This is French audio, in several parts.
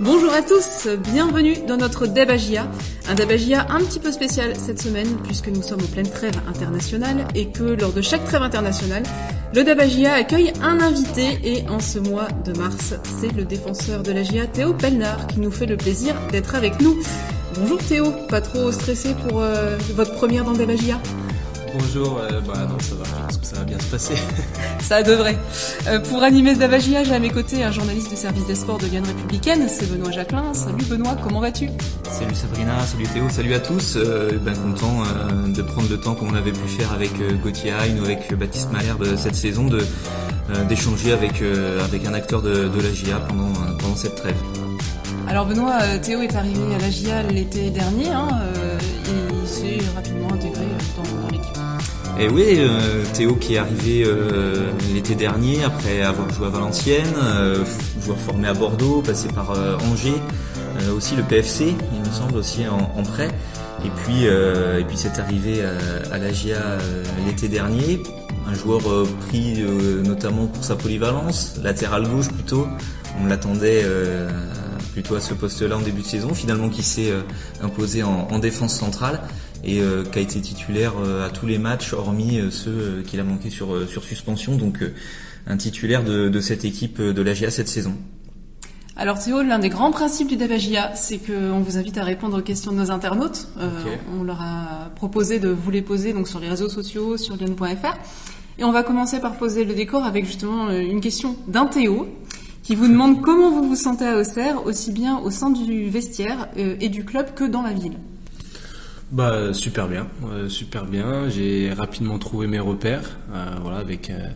Bonjour à tous, bienvenue dans notre Debagia. Un Debagia un petit peu spécial cette semaine puisque nous sommes en pleine trêve internationale et que lors de chaque trêve internationale, le Debagia accueille un invité et en ce mois de mars, c'est le défenseur de la GIA Théo Pelnard qui nous fait le plaisir d'être avec nous. Bonjour Théo, pas trop stressé pour euh, votre première dans Debagia Bonjour, euh, bah non ça va, je pense que ça va bien se passer. ça devrait. Euh, pour animer ce Davagia, j'ai à mes côtés un journaliste de service des sports de Lyon Républicaine, c'est Benoît Jacquelin. Salut Benoît, comment vas-tu? Salut Sabrina, salut Théo, salut à tous. Euh, ben content de prendre le temps qu'on avait pu faire avec Gauthier Hain ou avec Baptiste Malherbe cette saison de d'échanger avec avec un acteur de, de la GIA pendant pendant cette trêve. Alors Benoît, Théo est arrivé à la GIA l'été dernier hein, il s'est rapidement intégré dans. Et oui, euh, Théo qui est arrivé euh, l'été dernier après avoir joué à Valenciennes, euh, joueur formé à Bordeaux, passé par Angers, aussi le PFC, il me semble aussi en, prêt. Et puis, et puis c'est arrivé à, la GIA l'été dernier, un joueur pris notamment pour sa polyvalence, latéral gauche plutôt. On l'attendait plutôt à ce poste-là en début de saison, finalement qui s'est imposé en défense centrale et euh, qui a été titulaire euh, à tous les matchs hormis euh, ceux qu'il a manqué sur, sur suspension. Donc un titulaire de, de cette équipe de l'AGA cette saison. Alors Théo, l'un des grands principes du Davagia, c'est qu'on vous invite à répondre aux questions de nos internautes. On leur a proposé de vous les poser donc sur les réseaux sociaux, sur lyon.fr. Et on va commencer par poser le décor avec justement une question d'un Théo qui vous demande comment vous vous sentez à Auxerre, aussi bien au sein du vestiaire et du club que dans la ville. Bah super bien, euh, super bien. J'ai rapidement trouvé mes repères, euh, voilà, avec euh,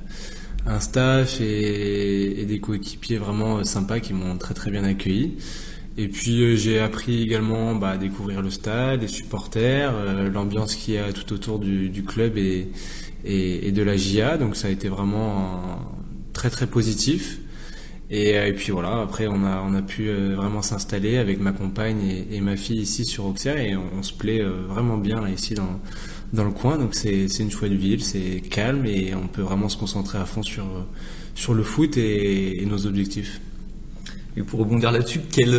un staff et, des coéquipiers vraiment sympas qui m'ont très très bien accueilli. Et puis j'ai appris également bah, à découvrir le stade, les supporters, l'ambiance qui y a tout autour du, club et, et, de la GIA. Donc ça a été vraiment très très positif. Euh, et, puis voilà, après on a, on a pu euh, vraiment s'installer avec ma compagne et, ma fille ici sur Auxerre et on, se plaît euh, vraiment bien là, ici dans, dans le coin. Donc c'est une chouette ville, c'est calme et on peut vraiment se concentrer à fond sur, sur le foot et, nos objectifs. Et pour rebondir là-dessus, quelle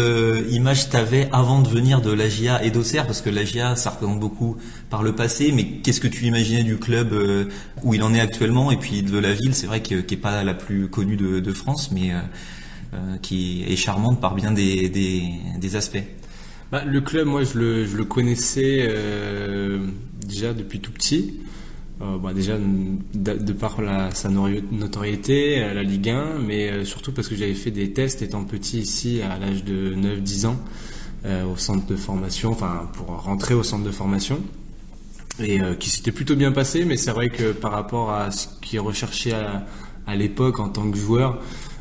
image t'avais avant de venir de l'AGIA et d'Auxerre? Parce que l'AGIA, ça représente beaucoup par le passé, mais qu'est-ce que tu imaginais du club où il en est actuellement? Et puis de la ville C'est vrai qu'il n'est pas la plus connue de, France, mais euh, qui est charmante par bien des, aspects. Bah, le club, moi, je le, je le connaissais euh, déjà depuis tout petit. Euh, bah, déjà de, par sa notoriété, la Ligue 1, mais surtout parce que j'avais fait des tests étant petit ici à l'âge de 9-10 ans au centre de formation, enfin pour rentrer au centre de formation. Et qui s'était plutôt bien passé, mais c'est vrai que par rapport à ce qui est recherché à, à l'époque en tant que joueur,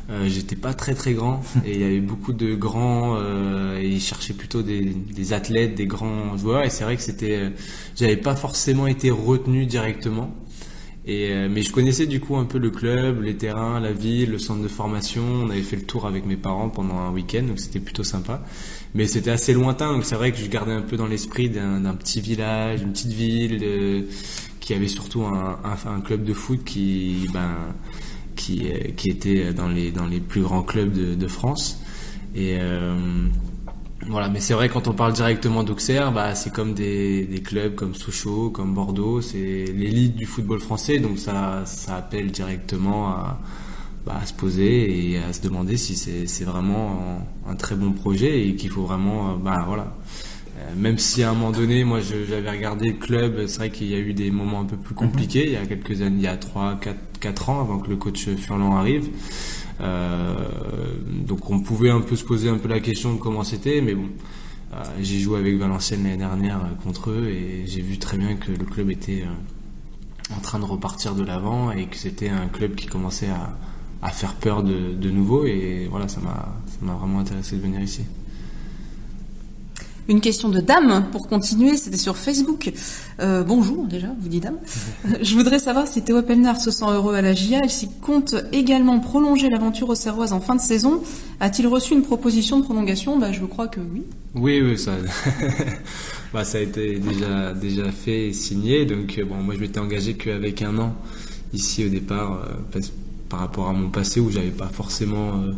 euh, j'étais pas très très grand et il y avait beaucoup de grands euh, et ils cherchaient plutôt des, des, athlètes, des grands joueurs et c'est vrai que c'était, euh, j'avais pas forcément été retenu directement. Et euh, mais je connaissais du coup un peu le club, les terrains, la ville, le centre de formation. On avait fait le tour avec mes parents pendant un week-end, donc c'était plutôt sympa. Mais c'était assez lointain, donc c'est vrai que je gardais un peu dans l'esprit d'un petit village, une petite ville qui avait surtout un, un, un, club de foot qui, ben, qui, euh, qui était dans les, dans les plus grands clubs de, de France. Et euh, voilà, mais c'est vrai quand on parle directement d'Auxerre, bah, c'est comme des, des, clubs comme Sochaux, comme Bordeaux, c'est l'élite du football français, donc ça, ça appelle directement à, bah, à se poser et à se demander si c'est vraiment un, très bon projet et qu'il faut vraiment, bah voilà. Euh, même si à un moment donné, moi j'avais regardé le club, c'est vrai qu'il y a eu des moments un peu plus compliqués, il y a quelques années, il y a 3, 4, 4 ans avant que le coach Furlan arrive. Euh, donc on pouvait un peu se poser un peu la question de comment c'était, mais bon, euh, j'ai joué avec Valenciennes l'année dernière euh, contre eux et j'ai vu très bien que le club était en train de repartir de l'avant et que c'était un club qui commençait à, faire peur de, de nouveau et voilà, ça m'a vraiment intéressé de venir ici. Une question de dame pour continuer, c'était sur Facebook. Euh, bonjour déjà, vous dit dame. Je voudrais savoir si Théo Pelnard se sent heureux à la GIA et s'il compte également prolonger l'aventure aux Serroises en fin de saison. A-t-il reçu une proposition de prolongation? Bah, Je crois que oui. Oui, oui, ça, bah, ça a été déjà, déjà fait et signé. Donc bon, moi je m'étais engagé qu'avec un an ici au départ, euh, par rapport à mon passé où j'avais pas forcément... Euh,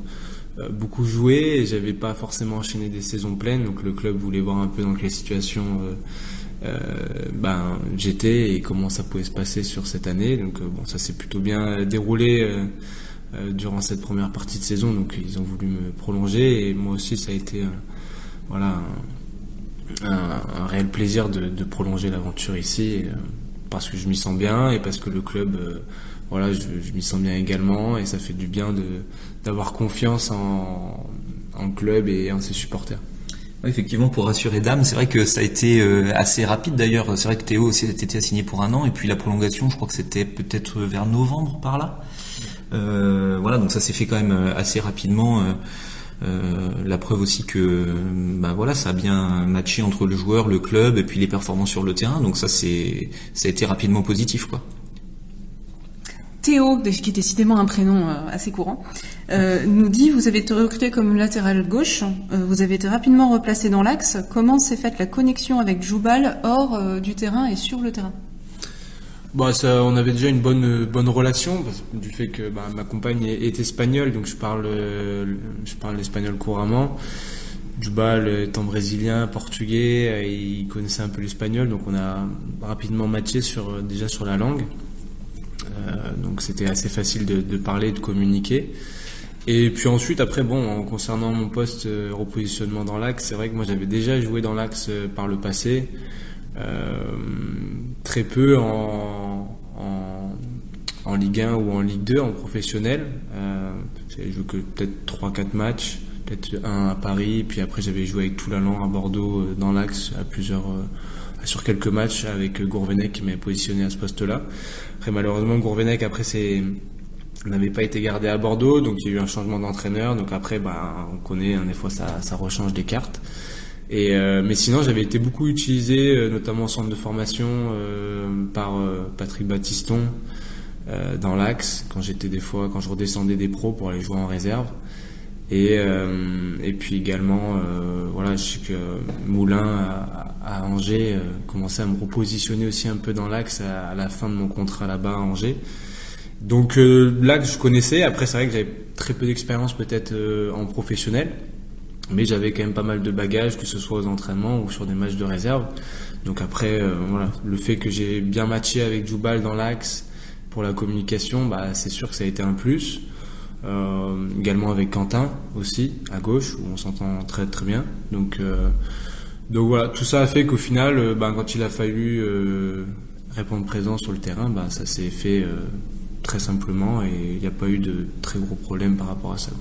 beaucoup joué et j'avais pas forcément enchaîné des saisons pleines. Donc le club voulait voir un peu dans quelle situation ben j'étais et comment ça pouvait se passer sur cette année. Donc bon ça s'est plutôt bien déroulé durant cette première partie de saison. Donc ils ont voulu me prolonger et moi aussi ça a été voilà un, réel plaisir de, prolonger l'aventure ici euh, parce que je m'y sens bien et parce que le club, euh, voilà, je, m'y sens bien également et ça fait du bien d'avoir confiance en, en club et en ses supporters. effectivement, pour rassurer Dame, c'est vrai que ça a été euh, assez rapide d'ailleurs. C'est vrai que Théo aussi été assigné pour un an et puis la prolongation, je crois que c'était peut-être vers novembre par là. voilà, donc ça s'est fait quand même assez rapidement. Euh, la preuve aussi que bah voilà ça a bien matché entre le joueur, le club et puis les performances sur le terrain. Donc ça c'est ça a été rapidement positif quoi. Théo, qui est décidément un prénom euh, assez courant, euh, nous dit vous avez été recruté comme latéral gauche, vous avez été rapidement replacé dans l'axe. Comment s'est faite la connexion avec Joubal hors du terrain et sur le terrain? Bah, ça, on avait déjà une bonne bonne relation du fait que bah, ma compagne est, espagnole, donc je parle je parle l'espagnol couramment. Jubal étant brésilien, portugais, il connaissait un peu l'espagnol, donc on a rapidement matché sur déjà sur la langue. Euh, donc c'était assez facile de, de, parler, de communiquer. Et puis ensuite, après, bon, en concernant mon poste euh, repositionnement dans l'axe, c'est vrai que moi j'avais déjà joué dans l'axe euh, par le passé. Euh, très peu en, en, Ligue 1 ou en Ligue 2, en professionnel. Euh, j'avais joué que peut-être 3-4 matchs, peut-être un à Paris, puis après j'avais joué avec Toulalan à Bordeaux dans l'axe à plusieurs sur quelques matchs avec Gourvenec qui m'avait positionné à ce poste-là. Après malheureusement Gourvenec après c'est n'avait pas été gardé à Bordeaux, donc il y a eu un changement d'entraîneur. Donc après, bah, on connaît, hein, des fois ça, ça rechange des cartes. Et, euh, mais sinon, j'avais été beaucoup utilisé, euh, notamment au centre de formation, euh, par Patrick Battiston dans l'axe, quand j'étais des fois, quand je redescendais des pros pour aller jouer en réserve. Et, et puis également, voilà, je sais que Moulin à, Angers commençait à me repositionner aussi un peu dans l'axe à, à, la fin de mon contrat là-bas à Angers. Donc l'axe, je connaissais. Après, c'est vrai que j'avais très peu d'expérience peut-être en professionnel mais j'avais quand même pas mal de bagages, que ce soit aux entraînements ou sur des matchs de réserve. Donc après, euh, voilà, le fait que j'ai bien matché avec Jubal dans l'axe pour la communication, bah, c'est sûr que ça a été un plus. Euh, également avec Quentin aussi à gauche où on s'entend très très bien. Donc euh, donc voilà, tout ça a fait qu'au final, euh, bah, quand il a fallu euh, répondre présent sur le terrain, bah, ça s'est fait très simplement et il n'y a pas eu de très gros problèmes par rapport à ça.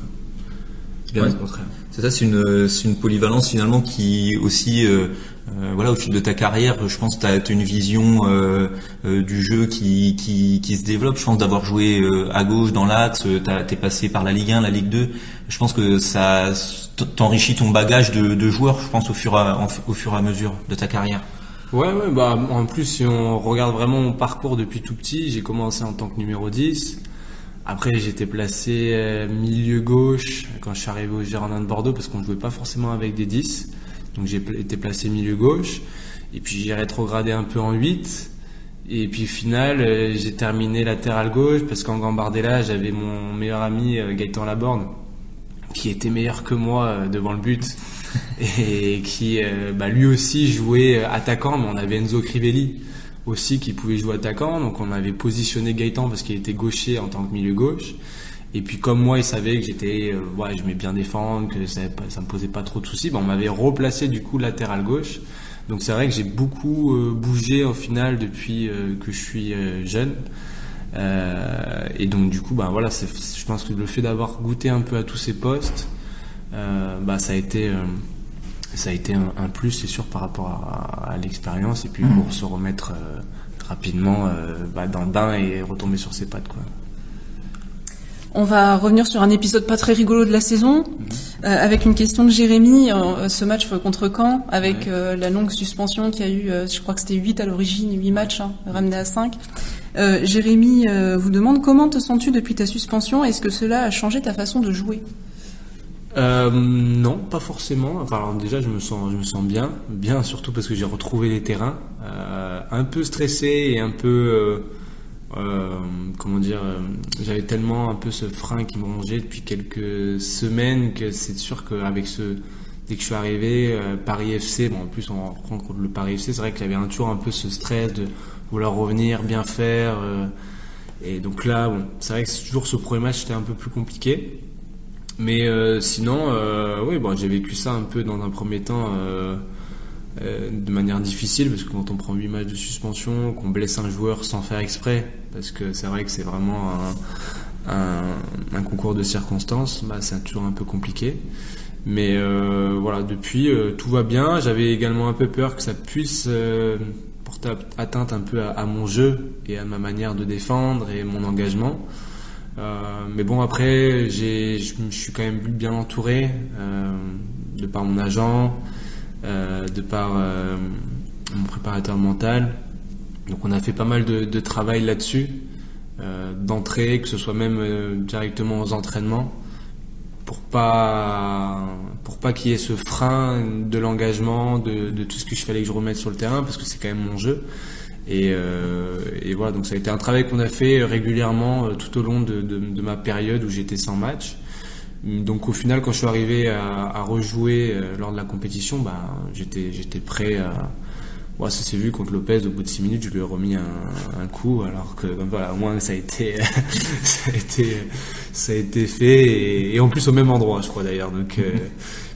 Bien au contraire. C'est ça, c'est une, c'est une polyvalence finalement qui aussi, euh, euh, voilà, au fil de ta carrière, je pense que tu as, une vision euh, du jeu qui, qui, qui, se développe. Je pense d'avoir joué à gauche dans l'axe, t'es passé par la Ligue 1, la Ligue 2. Je pense que ça t'enrichit ton bagage de, de joueur, je pense, au fur, à, au fur et à mesure de ta carrière. Ouais, ouais, bah en plus, si on regarde vraiment mon parcours depuis tout petit, j'ai commencé en tant que numéro 10. Après, j'étais placé euh, milieu gauche quand je suis arrivé au Girondin de Bordeaux parce qu'on ne jouait pas forcément avec des 10. Donc j'ai été placé milieu gauche. Et puis j'ai rétrogradé un peu en 8. Et puis final, euh, j'ai terminé latéral gauche parce qu'en Gambardella, j'avais mon meilleur ami euh, Gaëtan Laborde qui était meilleur que moi devant le but et qui bah, lui aussi jouait attaquant, mais on avait Enzo Crivelli aussi qui pouvait jouer attaquant. Donc on avait positionné Gaëtan parce qu'il était gaucher en tant que milieu gauche. Et puis comme moi, il savait que j'étais, euh, ouais, je m'ai bien défendre, que ça, ça me posait pas trop de soucis. Ben, on m'avait replacé du coup latéral gauche. Donc c'est vrai que j'ai beaucoup euh, bougé au final depuis euh, que je suis jeune. et donc du coup, bah voilà, je pense que le fait d'avoir goûté un peu à tous ces postes, bah ça a été ça a été un, plus, c'est sûr, par rapport à, l'expérience et puis pour se remettre euh, rapidement euh, bah, dans le bain et retomber sur ses pattes. Quoi. On va revenir sur un épisode pas très rigolo de la saison, mhm. euh, avec une question de Jérémy, ce match contre Caen, avec la longue suspension qui a eu, je crois que c'était 8 à l'origine, 8 matchs, hein, ramené à 5. Jérémy vous demande comment te sens-tu depuis ta suspension? Est-ce que cela a changé ta façon de jouer? Euh, non, pas forcément. Enfin, déjà, je me sens, je me sens bien, bien surtout parce que j'ai retrouvé les terrains, euh, un peu stressé et un peu, euh, comment dire, j'avais tellement un peu ce frein qui me rongeait depuis quelques semaines que c'est sûr qu'avec ce, dès que je suis arrivé, Paris FC, bon en plus on contre le Paris FC, c'est vrai qu'il y avait un, toujours un peu ce stress de vouloir revenir, bien faire. et donc là, bon, c'est vrai que toujours ce premier match était un peu plus compliqué. Mais euh, sinon, euh, oui, bon, j'ai vécu ça un peu dans un premier temps euh, de manière difficile parce que quand on prend 8 matchs de suspension, qu'on blesse un joueur sans faire exprès, parce que c'est vrai que c'est vraiment un, concours de circonstances, bah, c'est toujours un peu compliqué. Mais voilà, depuis, tout va bien. J'avais également un peu peur que ça puisse porter atteinte un peu à mon jeu et à ma manière de défendre et mon engagement. Euh, mais bon, après, je suis quand même bien entouré euh, de par mon agent, euh, de par mon préparateur mental. Donc on a fait pas mal de, travail là-dessus, d'entrée, que ce soit même directement aux entraînements, pour pas pour pas qu'il y ait ce frein de l'engagement, de, de, tout ce que je fallait que je remette sur le terrain, parce que c'est quand même mon jeu. Et, euh, et, voilà, donc ça a été un travail qu'on a fait régulièrement euh, tout au long de, ma période où j'étais sans match. Donc au final, quand je suis arrivé à, rejouer euh, lors de la compétition, bah, j'étais j'étais prêt à. Ouais, ça s'est vu contre Lopez au bout de 6 minutes, je lui ai remis un, un coup, alors que voilà, au moins ça a été ça a été ça a été fait et, en plus au même endroit, je crois d'ailleurs. Donc euh,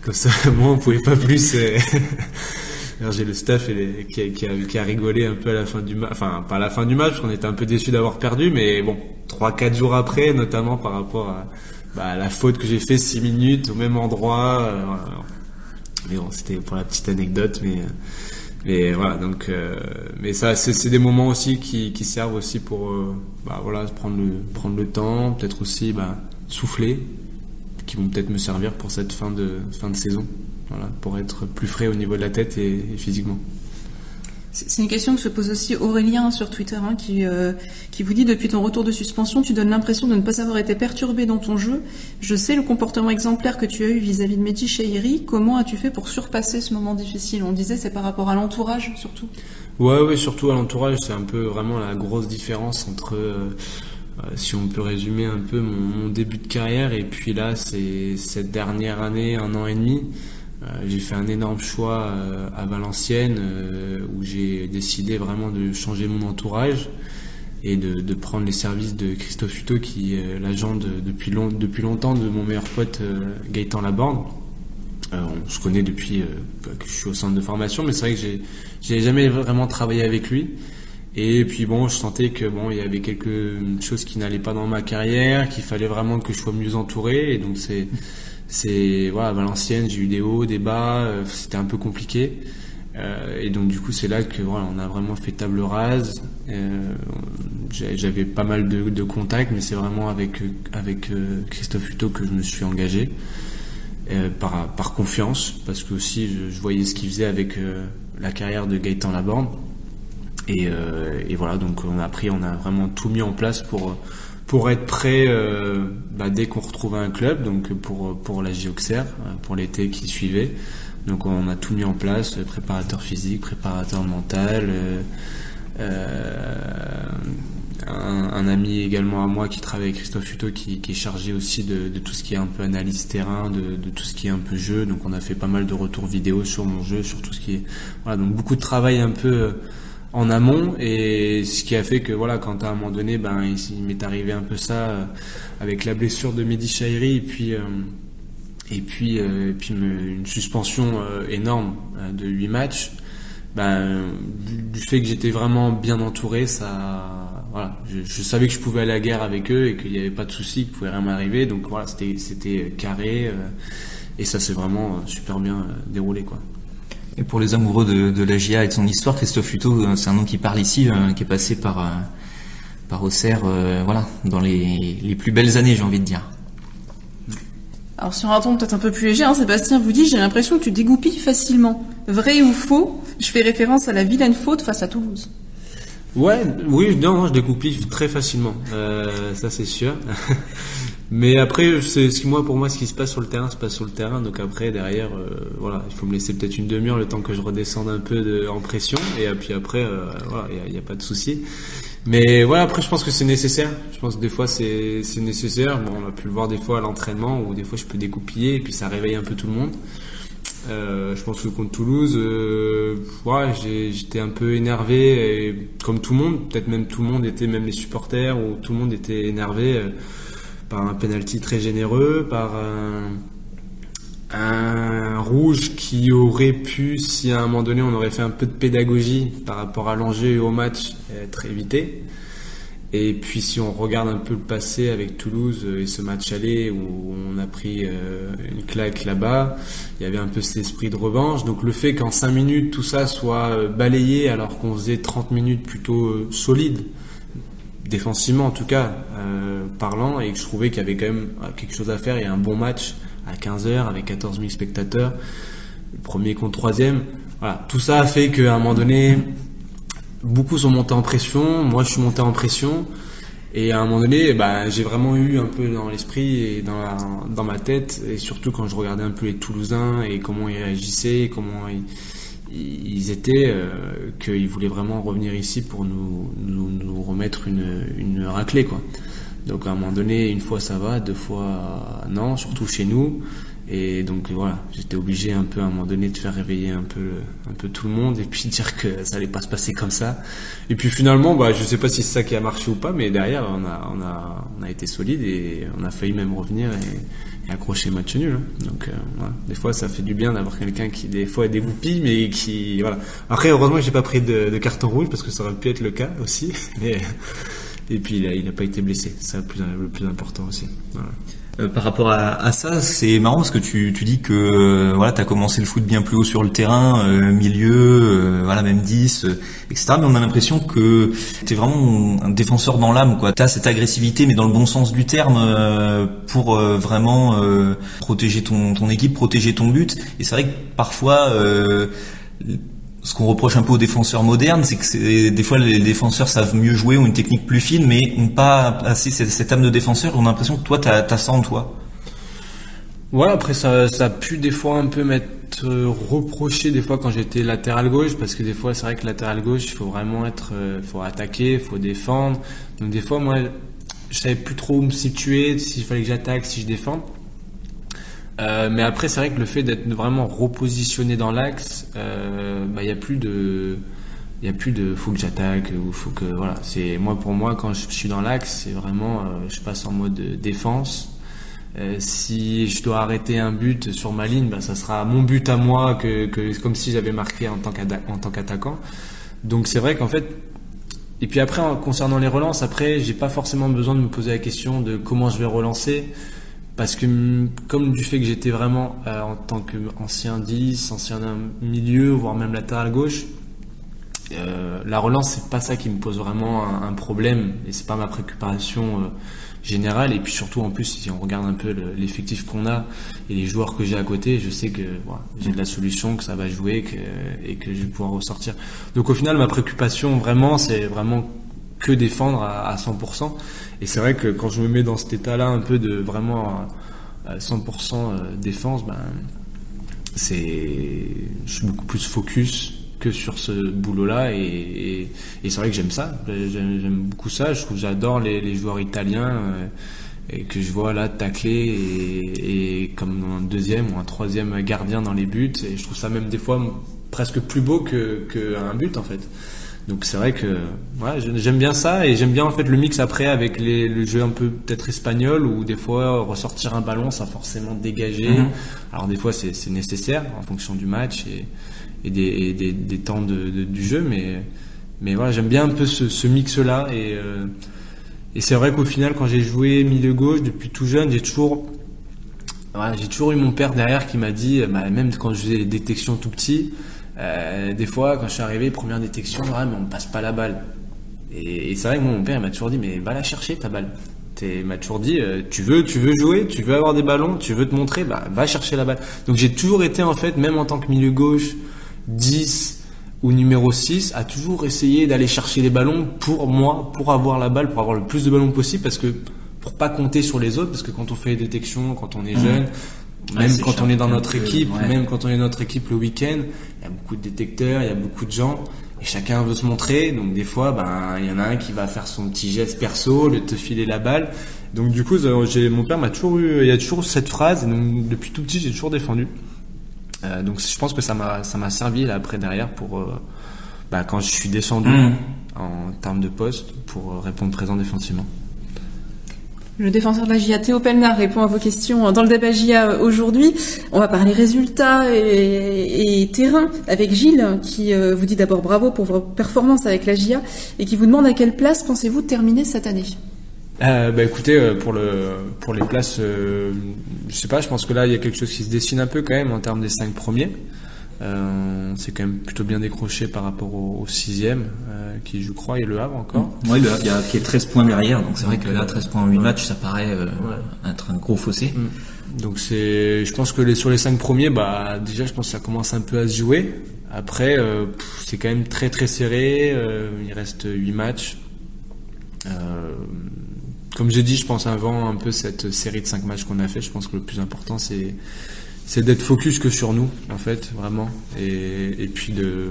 comme ça, moi on pouvait pas plus j'ai le staff qui, a, rigolé un peu à la fin du match, enfin pas à la fin du match, parce qu'on était un peu déçus d'avoir perdu, mais bon, 3-4 jours après, notamment par rapport à, bah, la faute que j'ai fait 6 minutes au même endroit. Euh, mais bon, c'était pour la petite anecdote, mais voilà donc euh, mais ça c'est des moments aussi qui, qui servent aussi pour euh, bah, voilà prendre le prendre le temps, peut-être aussi bah, souffler, qui vont peut-être me servir pour cette fin de fin de saison pour être plus frais au niveau de la tête et, physiquement. C'est une question que se pose aussi Aurélien sur Twitter, hein, qui, euh, qui vous dit depuis ton retour de suspension, tu donnes l'impression de ne pas avoir été perturbé dans ton jeu. Je sais le comportement exemplaire que tu as eu vis-à-vis de Mehdi Chahiri. Comment as-tu fait pour surpasser ce moment difficile? On disait c'est par rapport à l'entourage surtout. Ouais, ouais, surtout à l'entourage. C'est un peu vraiment la grosse différence entre, euh, euh, si on peut résumer un peu mon, mon, début de carrière et puis là, c'est cette dernière année, un an et demi. Euh, j'ai fait un énorme choix euh, à Valenciennes euh, où j'ai décidé vraiment de changer mon entourage et de, de prendre les services de Christophe Hutto qui est l'agent depuis, long, depuis longtemps de mon meilleur pote Gaëtan Laborde. on se connaît depuis que je suis au centre de formation, mais c'est vrai que j'ai, j'ai jamais vraiment travaillé avec lui. Et puis bon, je sentais que bon, il y avait quelque chose qui n'allait pas dans ma carrière, qu'il fallait vraiment que je sois mieux entouré. Et donc c'est c'est voilà, Valenciennes, j'ai eu des hauts, des bas, euh, c'était un peu compliqué. Euh, et donc du coup, c'est là que voilà, on a vraiment fait table rase. Euh, j'avais pas mal de, de contacts, mais c'est vraiment avec avec Christophe Hutto que je me suis engagé par par confiance, parce que aussi je, voyais ce qu'il faisait avec la carrière de Gaëtan Laborde. Et, et voilà, donc on a pris, on a vraiment tout mis en place pour pour être prêt euh, bah, dès qu'on retrouvait un club, donc pour, pour la Gioxer, euh, pour l'été qui suivait. Donc on a tout mis en place, préparateur physique, préparateur mental, euh, un, ami également à moi qui travaille avec Christophe Hutto qui, est chargé aussi de, de, tout ce qui est un peu analyse terrain, de, de, tout ce qui est un peu jeu. Donc on a fait pas mal de retours vidéo sur mon jeu, sur tout ce qui est... Voilà, donc beaucoup de travail un peu en amont. Et ce qui a fait que voilà quand à un moment donné ben il, m'est arrivé un peu ça euh, avec la blessure de Mehdi Chahiri et puis euh, et puis euh, une suspension énorme de 8 matchs. Ben du, fait que j'étais vraiment bien entouré ça voilà. Je, savais que je pouvais aller à guerre avec eux et qu'il n'y avait pas de souci qu'il pouvait rien m'arriver. Donc voilà c'était c'était carré et ça s'est vraiment super bien déroulé quoi et pour les amoureux de, de la GIA et de son histoire, Christophe Hutto, euh, c'est un nom qui parle ici, euh, qui est passé par, euh, par Auxerre, voilà, dans les, les plus belles années, j'ai envie de dire. Alors sur un ton peut-être un peu plus léger, hein, Sébastien vous dit j'ai l'impression que tu dégoupilles facilement. Vrai ou faux Je fais référence à la vilaine faute face à Toulouse. Ouais, oui, non, je dégoupille très facilement. Euh, ça c'est sûr. Mais après, c'est ce qui moi pour moi, ce qui se passe sur le terrain se passe sur le terrain. Donc après, derrière, euh, voilà, il faut me laisser peut-être une demi-heure le temps que je redescende un peu de, en pression. Et puis après, euh, voilà, il n'y a, pas de souci. Mais voilà, après je pense que c'est nécessaire. Je pense que des fois c'est nécessaire. Bon, on a pu le voir des fois à l'entraînement où des fois je peux découpiller et puis ça réveille un peu tout le monde. Euh, je pense que contre Toulouse, euh, ouais, j'étais un peu énervé, et, comme tout le monde, peut-être même tout le monde était, même les supporters, ou tout le monde était énervé euh, par un penalty très généreux, par un, un, rouge qui aurait pu, si à un moment donné on aurait fait un peu de pédagogie par rapport à l'enjeu et au match, être évité. Et puis si on regarde un peu le passé avec Toulouse et ce match aller où on a pris euh, une claque là-bas, il y avait un peu cet esprit de revanche. Donc le fait qu'en 5 minutes tout ça soit euh, balayé alors qu'on faisait 30 minutes plutôt euh, solide, défensivement en tout cas, parlant, et que je trouvais qu'il y avait quand même quelque chose à faire, a un bon match à 15h avec 14 000 spectateurs, premier contre troisième. Voilà, tout ça a fait qu'à un moment donné, beaucoup sont montés en pression, moi je suis monté en pression. Et à un moment donné, bah, j'ai vraiment eu un peu dans l'esprit et dans, dans ma tête, et surtout quand je regardais un peu les Toulousains et comment ils réagissaient, comment ils, étaient, euh, qu'ils voulaient vraiment revenir ici pour nous, nous, remettre une, une raclée. Quoi. Donc à un moment donné, une fois ça va, deux fois non, surtout chez nous. Et donc voilà, j'étais obligé un peu à un moment donné de faire réveiller un peu, un peu tout le monde et puis dire que ça allait pas se passer comme ça. Et puis finalement, bah, je sais pas si c'est ça qui a marché ou pas, mais derrière, on a, on a, on a été solide et on a failli même revenir et, et accrocher match nul. Hein. Donc euh, voilà. des fois, ça fait du bien d'avoir quelqu'un qui des fois est dégoupille, mais qui voilà. Après, heureusement, j'ai pas pris de, carton rouge parce que ça aurait pu être le cas aussi. Et puis il n'a pas été blessé, c'est le plus, le plus important aussi. Voilà. Euh, par rapport à, ça, c'est marrant parce que tu, dis que euh, voilà, tu as commencé le foot bien plus haut sur le terrain, euh, milieu, voilà, même 10, etc. Mais on a l'impression que tu es vraiment un défenseur dans l'âme. Tu as cette agressivité, mais dans le bon sens du terme, pour vraiment protéger ton, ton équipe, protéger ton but. Et c'est vrai que parfois ce qu'on reproche un peu aux défenseurs modernes, c'est que des fois les défenseurs savent mieux jouer, ont une technique plus fine, mais n'ont pas assez cette, âme de défenseur. On a l'impression que toi, tu as, ça en toi. Ouais, après ça, ça a pu des fois un peu m'être euh, reproché des fois quand j'étais latéral gauche, parce que des fois c'est vrai que latéral gauche, il faut vraiment être, euh, faut attaquer, il faut défendre. Donc des fois moi, je savais plus trop où me situer, s'il fallait que j'attaque, si je défends. Euh, mais après, c'est vrai que le fait d'être vraiment repositionné dans l'axe, il euh, bah, y a plus de, il y a plus de faut que j'attaque ou faut que voilà. C'est moi pour moi quand je suis dans l'axe, c'est vraiment, euh, je passe en mode défense. si je dois arrêter un but sur ma ligne, bah, ça sera mon but à moi que, que comme si j'avais marqué en tant qu'attaquant. Donc c'est vrai qu'en fait, et puis après concernant les relances, après j'ai pas forcément besoin de me poser la question de comment je vais relancer parce que comme du fait que j'étais vraiment euh, en tant qu'ancien 10, ancien milieu, voire même latéral gauche, euh, la relance c'est pas ça qui me pose vraiment un, problème et c'est pas ma préoccupation euh, générale. Et puis surtout en plus si on regarde un peu l'effectif qu'on a et les joueurs que j'ai à côté je sais que j'ai de la solution que ça va jouer et que je vais pouvoir ressortir. Donc au final ma préoccupation vraiment c'est vraiment que défendre à, à 100% et c'est vrai que quand je me mets dans cet état-là, un peu de vraiment 100% euh, défense, ben, c'est, je suis beaucoup plus focus que sur ce boulot-là et, c'est vrai que j'aime ça. J'aime beaucoup ça. Je trouve j'adore les, joueurs italiens euh, que je vois là tacler et, comme un deuxième ou un troisième gardien dans les buts. Et je trouve ça même des fois presque plus beau qu'un but en fait. Donc c'est vrai que ouais, j'aime bien ça et j'aime bien en fait le mix après avec les, le jeu un peu peut-être espagnol où des fois ressortir un ballon sans forcément dégager. Mhm. Alors des fois c'est nécessaire en fonction du match et, et, des, des, des, temps de, du jeu, mais mais voilà j'aime bien un peu ce, ce mix là et euh, et c'est vrai qu'au final quand j'ai joué milieu gauche depuis tout jeune j'ai toujours j'ai toujours eu mon père derrière qui m'a dit bah, même quand je faisais les détections tout petit euh, des fois, quand je suis arrivé, première détection, ah, mais on passe pas la balle. Et, c'est vrai que mon père m'a toujours dit, mais va la chercher ta balle. Il m'a toujours dit, euh, tu veux, tu veux jouer, tu veux avoir des ballons, tu veux te montrer, bah va chercher la balle. Donc j'ai toujours été en fait, même en tant que milieu gauche, 10 ou numéro 6, à toujours essayer d'aller chercher les ballons pour moi, pour avoir la balle, pour avoir le plus de ballons possible, parce que pour pas compter sur les autres, parce que quand on fait les détections, quand on est mmh. Jeune, même quand on est dans notre équipe, même quand on est dans notre équipe le week-end, il y a beaucoup de détecteurs, il y a beaucoup de gens. et chacun veut se montrer. Donc des fois, ben il y en a un qui va faire son petit geste perso, de te filer la balle. Donc du coup, j'ai mon père m'a toujours eu, il y a toujours cette phrase. donc depuis tout petit, j'ai toujours défendu. Euh, donc je pense que ça m'a ça m'a servi là après derrière pour euh, bah, quand je suis descendu mmh. en termes de poste pour euh, répondre présent défensivement. Le défenseur de la GIA, Théo Pelnard, répond à vos questions dans le débat GIA aujourd'hui. On va parler résultats et, terrain avec Gilles, qui vous dit d'abord bravo pour vos performances avec la GIA et qui vous demande à quelle place pensez-vous terminer cette année? Euh, bah écoutez, euh, pour le pour les places, euh, je sais pas, je pense que là il y a quelque chose qui se dessine un peu quand même en termes des cinq premiers. Euh, c'est quand même plutôt bien décroché par rapport au, sixième, euh, qui je crois est le Havre encore. Oui, le Havre il y a, qui est 13 points derrière, donc c'est vrai que là 13 points en 8 matchs, ça paraît être un gros fossé. Mm. Donc c'est, je pense que les, sur les cinq premiers, bah déjà je pense que ça commence un peu à se jouer. Après, c'est quand même très très serré. il reste 8 matchs. Euh, comme j'ai dit, je pense avant un peu cette série de cinq matchs qu'on a fait, je pense que le plus important c'est c'est d'être focus que sur nous en fait vraiment et, et puis de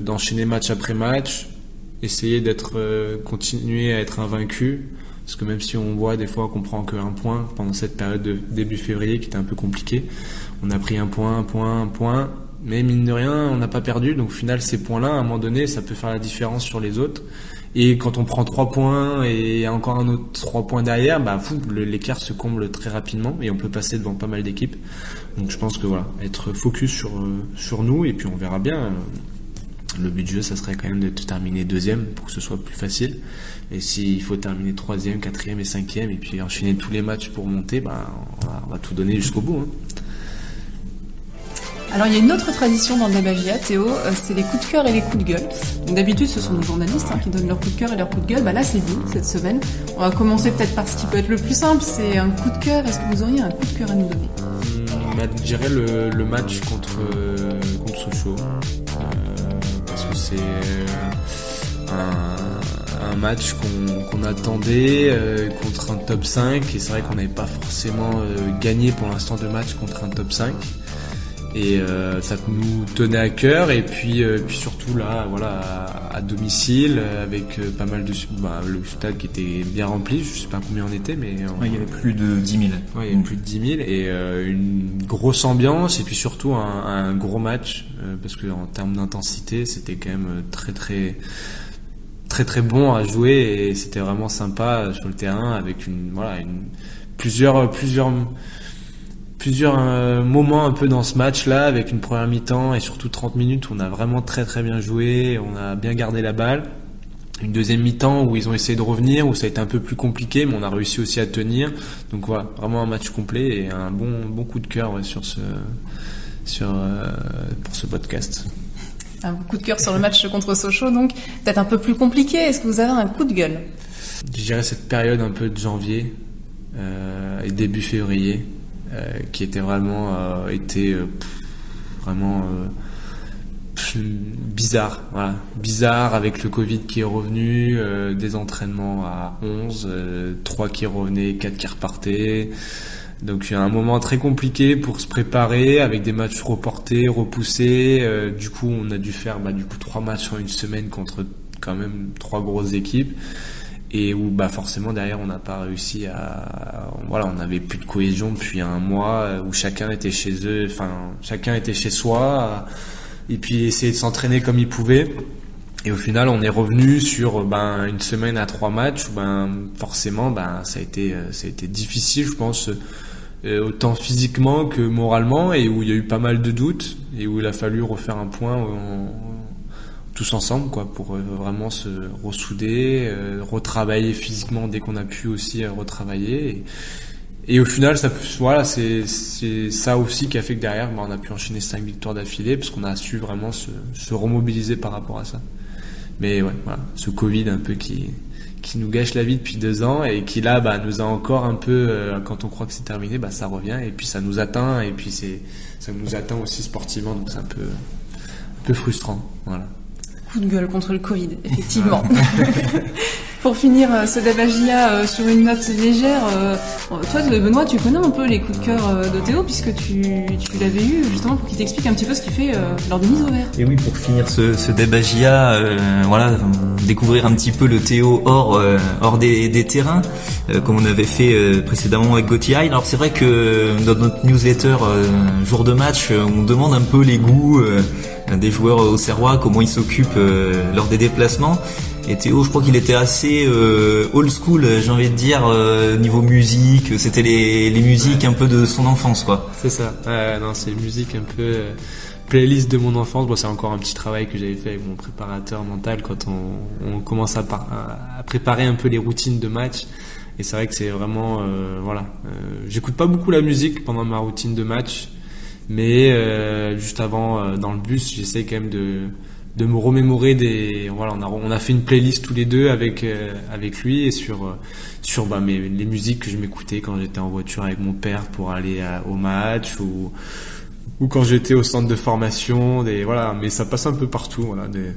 d'enchaîner match après match, essayer d'être euh, continuer à être invaincu parce que même si on voit des fois qu'on prend qu'un point pendant cette période de début février qui était un peu compliquée, on a pris un point, un point, un point, mais mine de rien, on n'a pas perdu. Donc au final, ces points-là, à un moment donné, ça peut faire la différence sur les autres. Et quand on prend trois points et encore un autre trois points derrière, bah l'écart se comble très rapidement et on peut passer devant pas mal d'équipes. Donc je pense que voilà, être focus sur euh, sur nous et puis on verra bien. Le but du jeu, ça serait quand même de terminer deuxième pour que ce soit plus facile. Et s'il faut terminer troisième, quatrième et cinquième et puis enchaîner tous les matchs pour monter, bah on va, tout donner jusqu'au bout. Hein. Alors il y a une autre tradition dans le Dabagia, Théo, euh, c'est les coups de cœur et les coups de gueule. d'habitude ce sont nos journalistes hein, qui donnent leurs coups de cœur et leurs coups de gueule. Bah là c'est vous cette semaine. On va commencer peut-être par ce qui peut être le plus simple, c'est un coup de cœur. Est-ce que vous auriez un coup de cœur à nous donner? Hmm, bah, Je dirais le, match contre, euh, contre Sochaux. Euh, parce que c'est un, match qu'on attendait contre un top 5 et c'est vrai qu'on n'avait pas forcément gagné pour l'instant de match contre un top 5 et euh, ça nous tenait à cœur. Et puis euh, puis surtout là voilà à, domicile avec euh, pas mal de bah, le stade qui était bien rempli. Je sais pas combien on était mais il y avait plus de 10 000 ouais, il y avait plus de 10 000 et une grosse ambiance. Et puis surtout un, un gros match parce que en termes d'intensité c'était quand même très très très très bon à jouer. Et c'était vraiment sympa sur le terrain avec une voilà une plusieurs plusieurs plusieurs euh, moments un peu dans ce match-là, avec une première mi-temps et surtout 30 minutes où on a vraiment très très bien joué, on a bien gardé la balle. Une deuxième mi-temps où ils ont essayé de revenir, où ça a été un peu plus compliqué, mais on a réussi aussi à tenir. Donc voilà, vraiment un match complet et un bon bon coup de cœur sur ce sur euh, pour ce podcast. Un coup de cœur sur le match contre Sochaux, donc peut-être un peu plus compliqué. Est-ce que vous avez un coup de gueule? Je dirais cette période un peu de janvier euh, et début février qui était vraiment euh, était euh, vraiment bizarre, voilà. bizarre avec le Covid qui est revenu, des entraînements à 11, 3 qui revenaient, 4 qui repartaient. Donc a un moment très compliqué pour se préparer avec des matchs reportés, repoussés. du coup, on a dû faire bah, du coup trois matchs en une semaine contre quand même trois grosses équipes et où bah forcément derrière on n'a pas réussi à voilà on n'avait plus de cohésion depuis un mois où chacun était chez eux enfin chacun était chez soi et puis essayer de s'entraîner comme il pouvait. Et au final on est revenu sur ben une semaine à trois matchs où ben forcément ben ça a été ça a été difficile je pense euh, autant physiquement que moralement et où il y a eu pas mal de doutes et où il a fallu refaire un point tous ensemble quoi pour euh, vraiment se ressouder, euh, retravailler physiquement dès qu'on a pu aussi euh, retravailler et, au final ça voilà c'est c'est ça aussi qui a fait que derrière bah, on a pu enchaîner cinq victoires d'affilée parce qu'on a su vraiment se, se remobiliser par rapport à ça. Mais ouais voilà ce Covid un peu qui qui nous gâche la vie depuis deux ans et qui là bah, nous a encore un peu quand on croit que c'est terminé bah ça revient et puis ça nous atteint et puis c'est ça nous atteint aussi sportivement donc c'est un peu un peu frustrant voilà coup de gueule contre le Covid, effectivement. pour finir euh, ce Dabagia euh, sur une note légère, euh, toi Benoît, tu connais un peu les coups de cœur de Théo puisque tu, l'avais eu justement pour qu'il t'explique un petit peu ce qu'il fait lors de mise au vert. Et oui, pour finir ce, ce voilà, découvrir un petit peu le Théo hors, hors des, des terrains, comme on avait fait précédemment avec Gauthier. Alors c'est vrai que dans notre newsletter jour de match, on demande un peu les goûts des joueurs au Serrois, comment ils s'occupent lors des déplacements. Et Théo, je crois qu'il était assez euh, old school, j'ai envie de dire, euh, niveau musique. C'était les, musiques un peu de son enfance, quoi. C'est ça. non, c'est musique un peu euh, playlist de mon enfance. Bon, c'est encore un petit travail que j'avais fait avec mon préparateur mental quand on, on commence à, à, préparer un peu les routines de match. Et c'est vrai que c'est vraiment, voilà. J'écoute pas beaucoup la musique pendant ma routine de match, mais juste avant, dans le bus, j'essaie quand même de de me remémorer des voilà on a on a fait une playlist tous les deux avec euh, avec lui et sur euh, sur bah mes les musiques que je m'écoutais quand j'étais en voiture avec mon père pour aller au match ou ou quand j'étais au centre de formation des voilà. Mais ça passe un peu partout voilà des,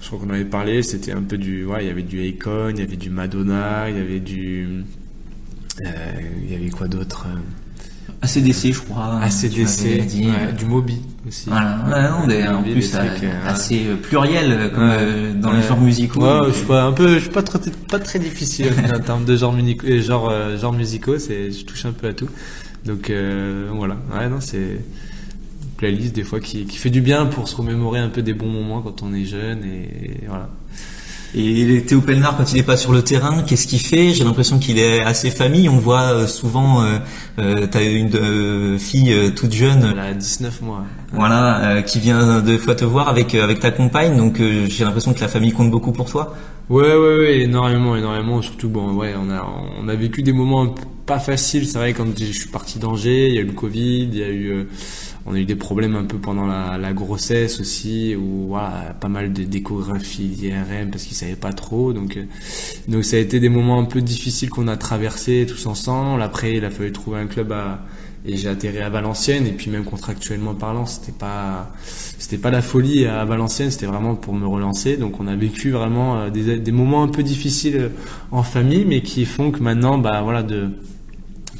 je crois qu'on avait parlé c'était un peu du ouais il y avait du Akon il y avait du Madonna il y avait du euh, il y avait quoi d'autre ACDC, je crois. ACDC, du Moby aussi. Voilà, on est en plus euh, euh, assez euh, pluriel comme dans les genres musicaux. Ouais, je suis pas un peu, je suis pas très, pas très difficile en termes de genre genre, genre musicaux, c'est, je touche un peu à tout. Donc voilà, ouais, non, c'est une playlist des fois qui, qui fait du bien pour se remémorer un peu des bons moments quand on est jeune et voilà. Et Théo Pelnard, quand il n'est pas sur le terrain, qu'est-ce qu'il fait? J'ai l'impression qu'il est assez famille. On voit euh, souvent, euh, euh, tu as une euh, fille toute jeune, elle a 19 mois, voilà, qui vient deux fois te voir avec avec ta compagne. Donc j'ai l'impression que la famille compte beaucoup pour toi. Ouais, ouais, ouais, énormément, énormément. Surtout, bon, ouais, on a on a vécu des moments pas faciles. C'est vrai quand je suis parti d'Angers, il y a eu le Covid, il y a eu on a eu des problèmes un peu pendant la, grossesse aussi, où voilà, pas mal d'échographies d'IRM parce qu'ils savaient pas trop. Donc, euh, donc ça a été des moments un peu difficiles qu'on a traversés tous ensemble. Après, il a fallu trouver un club à, et j'ai atterri à Valenciennes et puis même contractuellement parlant c'était pas c'était pas la folie à Valenciennes c'était vraiment pour me relancer donc on a vécu vraiment euh, des, des moments un peu difficiles en famille mais qui font que maintenant bah voilà de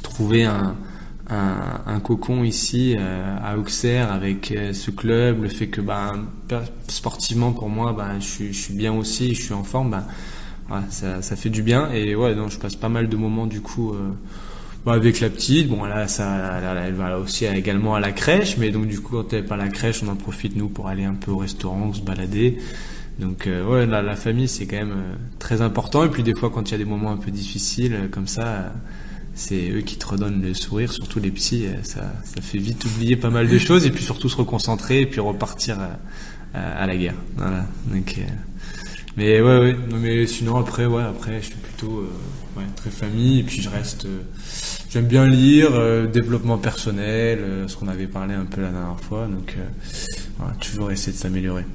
trouver un un, un, cocon ici euh, à Auxerre avec euh, ce club, le fait que bah, sportivement pour moi bah, je, je suis bien aussi, je suis en forme, bah, ouais, ça, ça fait du bien et ouais non je passe pas mal de moments du coup euh, bah, avec la petite. Bon là ça elle, va aussi également à la crèche, mais donc du coup quand elle n'est pas à la crèche on en profite nous pour aller un peu au restaurant, se balader. Donc ouais la, la famille c'est quand même très important et puis des fois quand il y a des moments un peu difficiles comme ça c'est eux qui te redonnent le sourire, surtout les psys, euh, ça, ça fait vite oublier pas mal de choses et puis surtout se reconcentrer et puis repartir à, à, la guerre. Voilà. Donc, euh, mais ouais, ouais, mais sinon après, ouais, après je suis plutôt euh, ouais, très famille et puis je reste, j'aime bien lire, développement personnel, ce qu'on avait parlé un peu la dernière fois, donc voilà, toujours essayer de s'améliorer.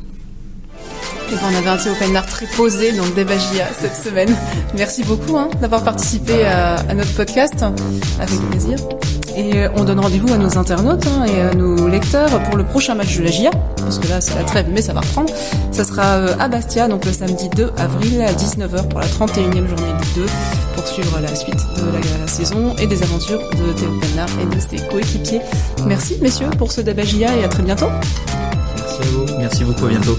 Et ben, on avait un petit open très posé, donc Debagia cette semaine. Merci beaucoup hein, d'avoir participé à, notre podcast, avec plaisir. Et euh, on donne rendez-vous à nos internautes hein, et à nos lecteurs pour le prochain match de la GIA, parce que là c'est la trêve, mais ça va reprendre. Ça sera euh, à Bastia, donc le samedi 2 avril à 19h pour la 31e journée de 2, pour suivre la suite de la, saison et des aventures de Théo Penard et de ses coéquipiers. Merci messieurs pour ce Debagia et à très bientôt. Merci à vous. Merci beaucoup, à bientôt.